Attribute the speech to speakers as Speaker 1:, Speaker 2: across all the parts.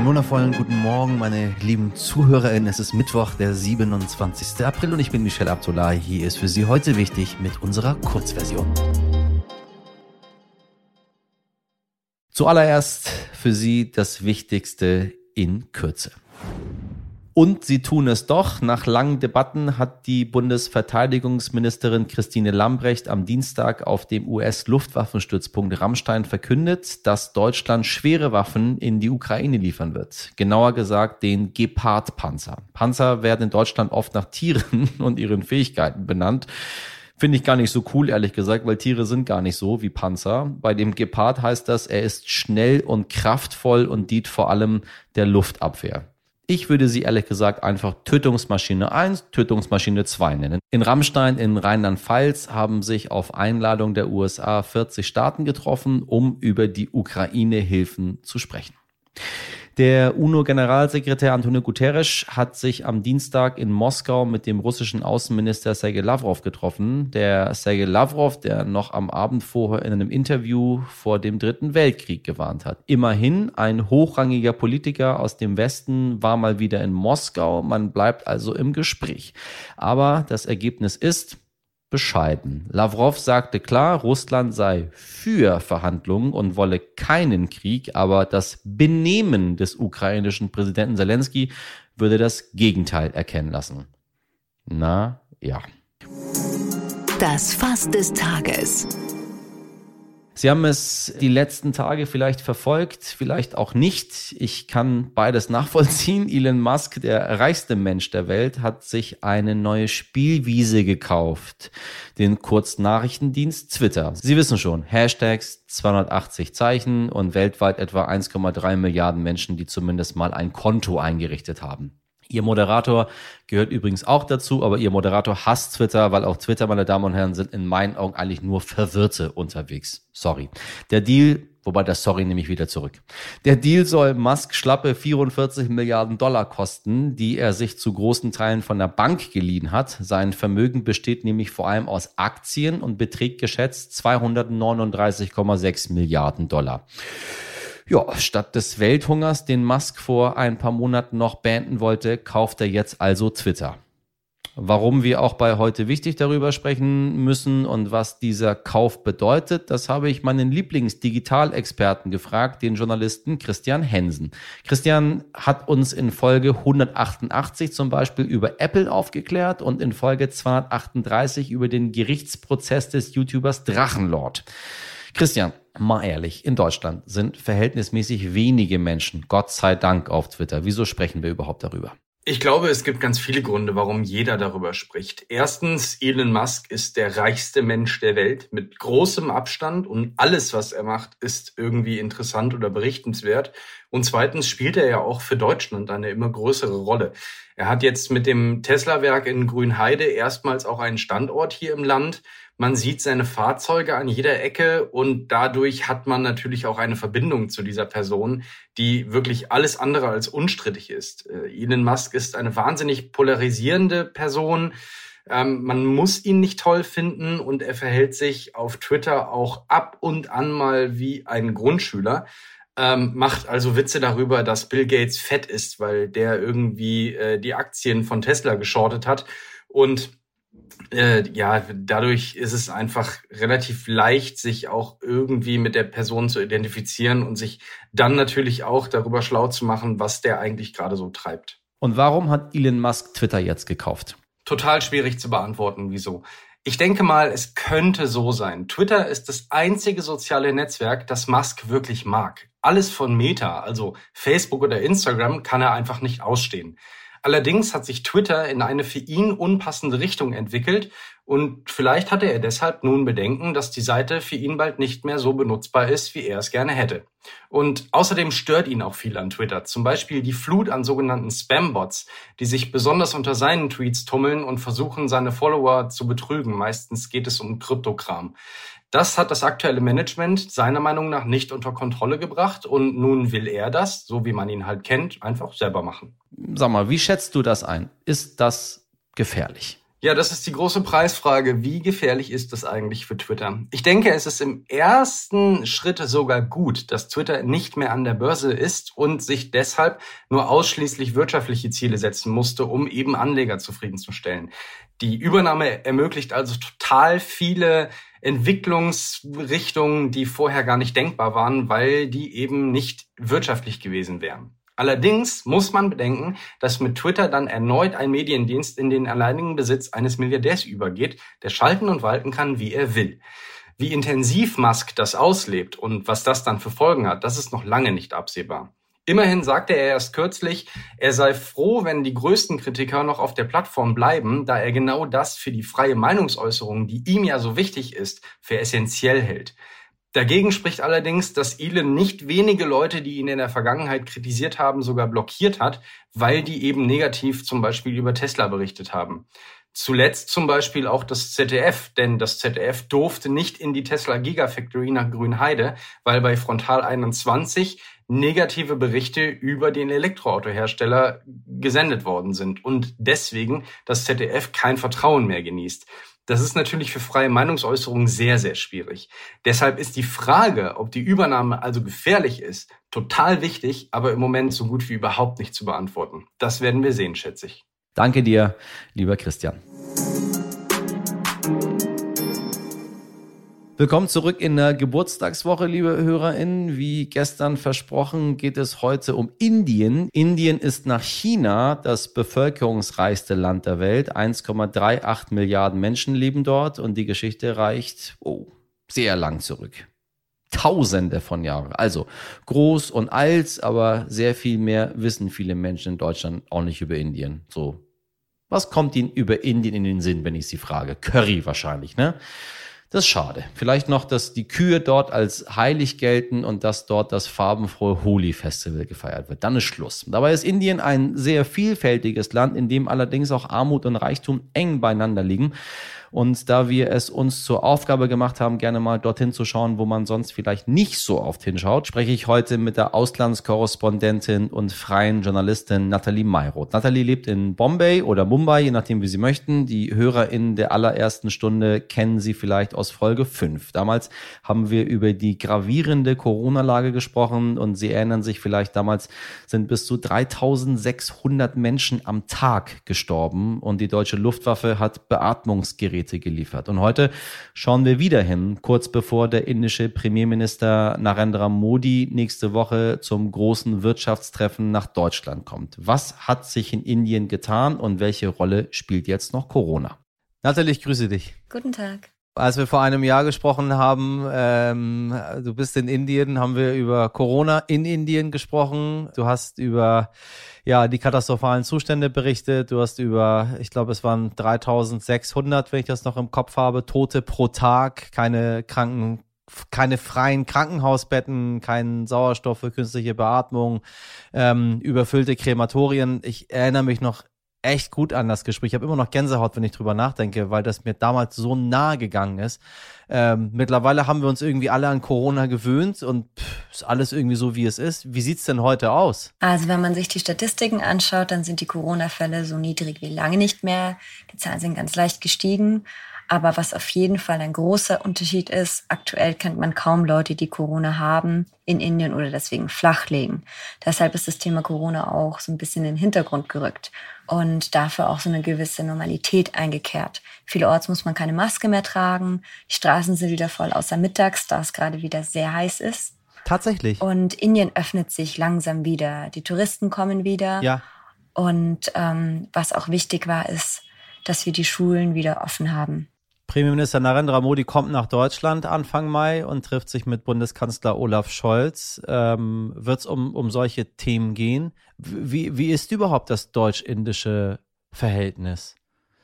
Speaker 1: Einen wundervollen guten Morgen, meine lieben ZuhörerInnen. Es ist Mittwoch, der 27. April und ich bin Michelle Abdullahi. Hier ist für Sie heute wichtig mit unserer Kurzversion. Zuallererst für Sie das Wichtigste in Kürze. Und sie tun es doch. Nach langen Debatten hat die Bundesverteidigungsministerin Christine Lambrecht am Dienstag auf dem US-Luftwaffenstützpunkt Rammstein verkündet, dass Deutschland schwere Waffen in die Ukraine liefern wird. Genauer gesagt den Gepard-Panzer. Panzer werden in Deutschland oft nach Tieren und ihren Fähigkeiten benannt. Finde ich gar nicht so cool, ehrlich gesagt, weil Tiere sind gar nicht so wie Panzer. Bei dem Gepard heißt das, er ist schnell und kraftvoll und dient vor allem der Luftabwehr. Ich würde sie ehrlich gesagt einfach Tötungsmaschine 1, Tötungsmaschine 2 nennen. In Rammstein in Rheinland-Pfalz haben sich auf Einladung der USA 40 Staaten getroffen, um über die Ukraine-Hilfen zu sprechen. Der UNO-Generalsekretär Antonio Guterres hat sich am Dienstag in Moskau mit dem russischen Außenminister Sergei Lavrov getroffen. Der Sergei Lavrov, der noch am Abend vorher in einem Interview vor dem Dritten Weltkrieg gewarnt hat. Immerhin, ein hochrangiger Politiker aus dem Westen war mal wieder in Moskau. Man bleibt also im Gespräch. Aber das Ergebnis ist, bescheiden. Lavrov sagte klar, Russland sei für Verhandlungen und wolle keinen Krieg, aber das Benehmen des ukrainischen Präsidenten Zelensky würde das Gegenteil erkennen lassen. Na ja.
Speaker 2: Das Fass des Tages.
Speaker 1: Sie haben es die letzten Tage vielleicht verfolgt, vielleicht auch nicht. Ich kann beides nachvollziehen. Elon Musk, der reichste Mensch der Welt, hat sich eine neue Spielwiese gekauft. Den Kurznachrichtendienst Twitter. Sie wissen schon, Hashtags, 280 Zeichen und weltweit etwa 1,3 Milliarden Menschen, die zumindest mal ein Konto eingerichtet haben. Ihr Moderator gehört übrigens auch dazu, aber Ihr Moderator hasst Twitter, weil auch Twitter, meine Damen und Herren, sind in meinen Augen eigentlich nur Verwirrte unterwegs. Sorry. Der Deal, wobei das Sorry nehme ich wieder zurück. Der Deal soll Musk schlappe 44 Milliarden Dollar kosten, die er sich zu großen Teilen von der Bank geliehen hat. Sein Vermögen besteht nämlich vor allem aus Aktien und beträgt geschätzt 239,6 Milliarden Dollar. Ja, statt des Welthungers, den Musk vor ein paar Monaten noch beenden wollte, kauft er jetzt also Twitter. Warum wir auch bei heute wichtig darüber sprechen müssen und was dieser Kauf bedeutet, das habe ich meinen Lieblingsdigitalexperten gefragt, den Journalisten Christian Hensen. Christian hat uns in Folge 188 zum Beispiel über Apple aufgeklärt und in Folge 238 über den Gerichtsprozess des YouTubers Drachenlord. Christian, mal ehrlich, in Deutschland sind verhältnismäßig wenige Menschen, Gott sei Dank, auf Twitter. Wieso sprechen wir überhaupt darüber?
Speaker 3: Ich glaube, es gibt ganz viele Gründe, warum jeder darüber spricht. Erstens, Elon Musk ist der reichste Mensch der Welt mit großem Abstand und alles, was er macht, ist irgendwie interessant oder berichtenswert. Und zweitens spielt er ja auch für Deutschland eine immer größere Rolle. Er hat jetzt mit dem Tesla-Werk in Grünheide erstmals auch einen Standort hier im Land. Man sieht seine Fahrzeuge an jeder Ecke und dadurch hat man natürlich auch eine Verbindung zu dieser Person, die wirklich alles andere als unstrittig ist. Äh, Elon Musk ist eine wahnsinnig polarisierende Person. Ähm, man muss ihn nicht toll finden und er verhält sich auf Twitter auch ab und an mal wie ein Grundschüler. Ähm, macht also Witze darüber, dass Bill Gates fett ist, weil der irgendwie äh, die Aktien von Tesla geschortet hat. Und äh, ja, dadurch ist es einfach relativ leicht, sich auch irgendwie mit der Person zu identifizieren und sich dann natürlich auch darüber schlau zu machen, was der eigentlich gerade so treibt.
Speaker 1: Und warum hat Elon Musk Twitter jetzt gekauft?
Speaker 3: Total schwierig zu beantworten, wieso. Ich denke mal, es könnte so sein. Twitter ist das einzige soziale Netzwerk, das Musk wirklich mag. Alles von Meta, also Facebook oder Instagram, kann er einfach nicht ausstehen. Allerdings hat sich Twitter in eine für ihn unpassende Richtung entwickelt und vielleicht hatte er deshalb nun Bedenken, dass die Seite für ihn bald nicht mehr so benutzbar ist, wie er es gerne hätte. Und außerdem stört ihn auch viel an Twitter, zum Beispiel die Flut an sogenannten Spam-Bots, die sich besonders unter seinen Tweets tummeln und versuchen, seine Follower zu betrügen. Meistens geht es um Kryptokram. Das hat das aktuelle Management seiner Meinung nach nicht unter Kontrolle gebracht und nun will er das, so wie man ihn halt kennt, einfach selber machen.
Speaker 1: Sag mal, wie schätzt du das ein? Ist das gefährlich?
Speaker 3: Ja, das ist die große Preisfrage. Wie gefährlich ist das eigentlich für Twitter? Ich denke, es ist im ersten Schritt sogar gut, dass Twitter nicht mehr an der Börse ist und sich deshalb nur ausschließlich wirtschaftliche Ziele setzen musste, um eben Anleger zufriedenzustellen. Die Übernahme ermöglicht also total viele Entwicklungsrichtungen, die vorher gar nicht denkbar waren, weil die eben nicht wirtschaftlich gewesen wären. Allerdings muss man bedenken, dass mit Twitter dann erneut ein Mediendienst in den alleinigen Besitz eines Milliardärs übergeht, der schalten und walten kann, wie er will. Wie intensiv Musk das auslebt und was das dann für Folgen hat, das ist noch lange nicht absehbar. Immerhin sagte er erst kürzlich, er sei froh, wenn die größten Kritiker noch auf der Plattform bleiben, da er genau das für die freie Meinungsäußerung, die ihm ja so wichtig ist, für essentiell hält. Dagegen spricht allerdings, dass Elon nicht wenige Leute, die ihn in der Vergangenheit kritisiert haben, sogar blockiert hat, weil die eben negativ zum Beispiel über Tesla berichtet haben. Zuletzt zum Beispiel auch das ZDF, denn das ZDF durfte nicht in die Tesla Gigafactory nach Grünheide, weil bei Frontal 21 negative Berichte über den Elektroautohersteller gesendet worden sind und deswegen das ZDF kein Vertrauen mehr genießt. Das ist natürlich für freie Meinungsäußerung sehr, sehr schwierig. Deshalb ist die Frage, ob die Übernahme also gefährlich ist, total wichtig, aber im Moment so gut wie überhaupt nicht zu beantworten. Das werden wir sehen, schätze ich.
Speaker 1: Danke dir, lieber Christian. Willkommen zurück in der Geburtstagswoche, liebe HörerInnen. Wie gestern versprochen, geht es heute um Indien. Indien ist nach China das bevölkerungsreichste Land der Welt. 1,38 Milliarden Menschen leben dort und die Geschichte reicht oh, sehr lang zurück. Tausende von Jahren. Also groß und alt, aber sehr viel mehr wissen viele Menschen in Deutschland auch nicht über Indien. So, was kommt Ihnen über Indien in den Sinn, wenn ich Sie frage? Curry wahrscheinlich, ne? Das ist schade. Vielleicht noch, dass die Kühe dort als heilig gelten und dass dort das farbenfrohe Holi-Festival gefeiert wird. Dann ist Schluss. Dabei ist Indien ein sehr vielfältiges Land, in dem allerdings auch Armut und Reichtum eng beieinander liegen. Und da wir es uns zur Aufgabe gemacht haben, gerne mal dorthin zu schauen, wo man sonst vielleicht nicht so oft hinschaut, spreche ich heute mit der Auslandskorrespondentin und freien Journalistin Nathalie Mayroth. Nathalie lebt in Bombay oder Mumbai, je nachdem, wie Sie möchten. Die HörerInnen der allerersten Stunde kennen Sie vielleicht aus Folge 5. Damals haben wir über die gravierende Corona-Lage gesprochen und Sie erinnern sich vielleicht, damals sind bis zu 3600 Menschen am Tag gestorben und die deutsche Luftwaffe hat Beatmungsgeräte Geräte geliefert. Und heute schauen wir wieder hin, kurz bevor der indische Premierminister Narendra Modi nächste Woche zum großen Wirtschaftstreffen nach Deutschland kommt. Was hat sich in Indien getan und welche Rolle spielt jetzt noch Corona? Nathalie, ich grüße dich.
Speaker 4: Guten Tag.
Speaker 1: Als wir vor einem Jahr gesprochen haben, ähm, du bist in Indien, haben wir über Corona in Indien gesprochen. Du hast über ja die katastrophalen Zustände berichtet. Du hast über, ich glaube, es waren 3600, wenn ich das noch im Kopf habe, Tote pro Tag, keine Kranken keine freien Krankenhausbetten, keinen Sauerstoff für künstliche Beatmung, ähm, überfüllte Krematorien. Ich erinnere mich noch echt gut an das Gespräch. Ich habe immer noch Gänsehaut, wenn ich drüber nachdenke, weil das mir damals so nahe gegangen ist. Ähm, mittlerweile haben wir uns irgendwie alle an Corona gewöhnt und pff, ist alles irgendwie so, wie es ist. Wie sieht's denn heute aus?
Speaker 4: Also wenn man sich die Statistiken anschaut, dann sind die Corona-Fälle so niedrig wie lange nicht mehr. Die Zahlen sind ganz leicht gestiegen. Aber was auf jeden Fall ein großer Unterschied ist, aktuell kennt man kaum Leute, die Corona haben in Indien oder deswegen flachlegen. Deshalb ist das Thema Corona auch so ein bisschen in den Hintergrund gerückt und dafür auch so eine gewisse Normalität eingekehrt. Vielerorts muss man keine Maske mehr tragen. Die Straßen sind wieder voll außer mittags, da es gerade wieder sehr heiß ist.
Speaker 1: Tatsächlich.
Speaker 4: Und Indien öffnet sich langsam wieder. Die Touristen kommen wieder.
Speaker 1: Ja.
Speaker 4: Und ähm, was auch wichtig war, ist, dass wir die Schulen wieder offen haben.
Speaker 1: Premierminister Narendra Modi kommt nach Deutschland Anfang Mai und trifft sich mit Bundeskanzler Olaf Scholz. Ähm, Wird es um, um solche Themen gehen? Wie, wie ist überhaupt das deutsch-indische Verhältnis?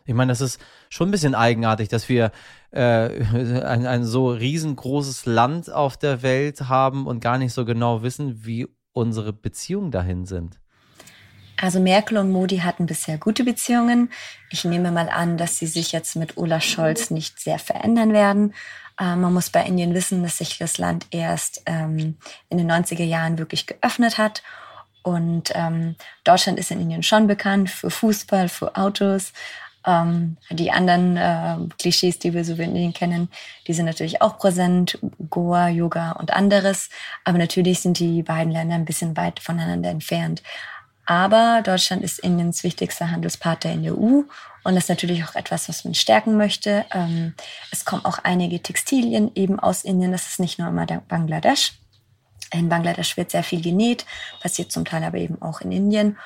Speaker 1: Ich meine, das ist schon ein bisschen eigenartig, dass wir äh, ein, ein so riesengroßes Land auf der Welt haben und gar nicht so genau wissen, wie unsere Beziehungen dahin sind.
Speaker 4: Also Merkel und Modi hatten bisher gute Beziehungen. Ich nehme mal an, dass sie sich jetzt mit Olaf Scholz nicht sehr verändern werden. Äh, man muss bei Indien wissen, dass sich das Land erst ähm, in den 90er Jahren wirklich geöffnet hat. Und ähm, Deutschland ist in Indien schon bekannt für Fußball, für Autos. Ähm, die anderen äh, Klischees, die wir so in Indien kennen, die sind natürlich auch präsent. Goa, Yoga und anderes. Aber natürlich sind die beiden Länder ein bisschen weit voneinander entfernt. Aber Deutschland ist Indiens wichtigster Handelspartner in der EU und das ist natürlich auch etwas, was man stärken möchte. Ähm, es kommen auch einige Textilien eben aus Indien. Das ist nicht nur immer Bangladesch. In Bangladesch wird sehr viel genäht, passiert zum Teil aber eben auch in Indien.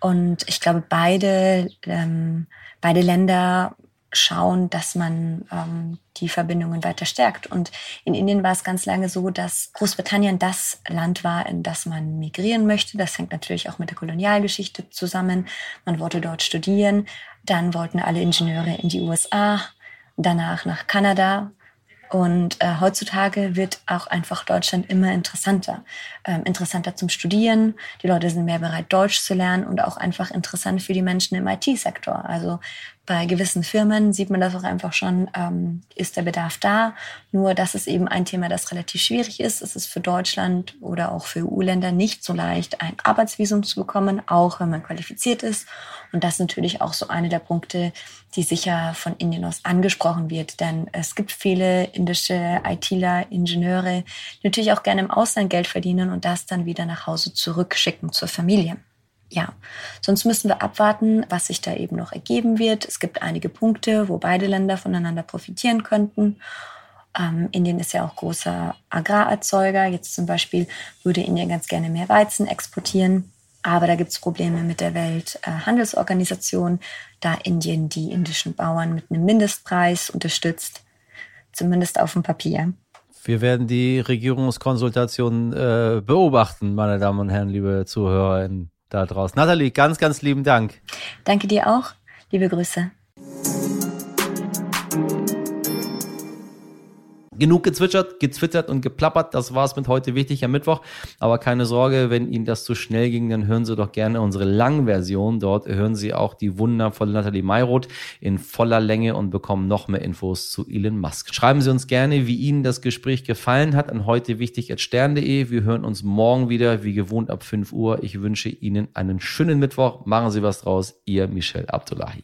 Speaker 4: Und ich glaube, beide, ähm, beide Länder schauen, dass man ähm, die Verbindungen weiter stärkt. Und in Indien war es ganz lange so, dass Großbritannien das Land war, in das man migrieren möchte. Das hängt natürlich auch mit der Kolonialgeschichte zusammen. Man wollte dort studieren. Dann wollten alle Ingenieure in die USA, danach nach Kanada. Und äh, heutzutage wird auch einfach Deutschland immer interessanter. Ähm, interessanter zum Studieren. Die Leute sind mehr bereit, Deutsch zu lernen und auch einfach interessant für die Menschen im IT-Sektor. Also bei gewissen Firmen sieht man das auch einfach schon, ähm, ist der Bedarf da. Nur das ist eben ein Thema, das relativ schwierig ist. Es ist für Deutschland oder auch für EU-Länder nicht so leicht, ein Arbeitsvisum zu bekommen, auch wenn man qualifiziert ist. Und das ist natürlich auch so eine der Punkte, die sicher von Indien aus angesprochen wird. Denn es gibt viele indische ITler, Ingenieure, die natürlich auch gerne im Ausland Geld verdienen und das dann wieder nach Hause zurückschicken zur Familie ja, sonst müssen wir abwarten, was sich da eben noch ergeben wird. Es gibt einige Punkte, wo beide Länder voneinander profitieren könnten. Ähm, Indien ist ja auch großer Agrarerzeuger. Jetzt zum Beispiel würde Indien ganz gerne mehr Weizen exportieren. Aber da gibt es Probleme mit der Welthandelsorganisation, da Indien die indischen Bauern mit einem Mindestpreis unterstützt, zumindest auf dem Papier.
Speaker 1: Wir werden die Regierungskonsultation äh, beobachten, meine Damen und Herren, liebe ZuhörerInnen da draußen. Nathalie, ganz, ganz lieben Dank.
Speaker 4: Danke dir auch. Liebe Grüße.
Speaker 1: Genug gezwitschert, gezwittert und geplappert. Das war es mit heute wichtig am Mittwoch. Aber keine Sorge, wenn Ihnen das zu schnell ging, dann hören Sie doch gerne unsere Langversion. Dort hören Sie auch die wundervolle Nathalie Mayroth in voller Länge und bekommen noch mehr Infos zu Elon Musk. Schreiben Sie uns gerne, wie Ihnen das Gespräch gefallen hat an heute wichtig. Wir hören uns morgen wieder, wie gewohnt ab 5 Uhr. Ich wünsche Ihnen einen schönen Mittwoch. Machen Sie was draus. Ihr Michel Abdullahi.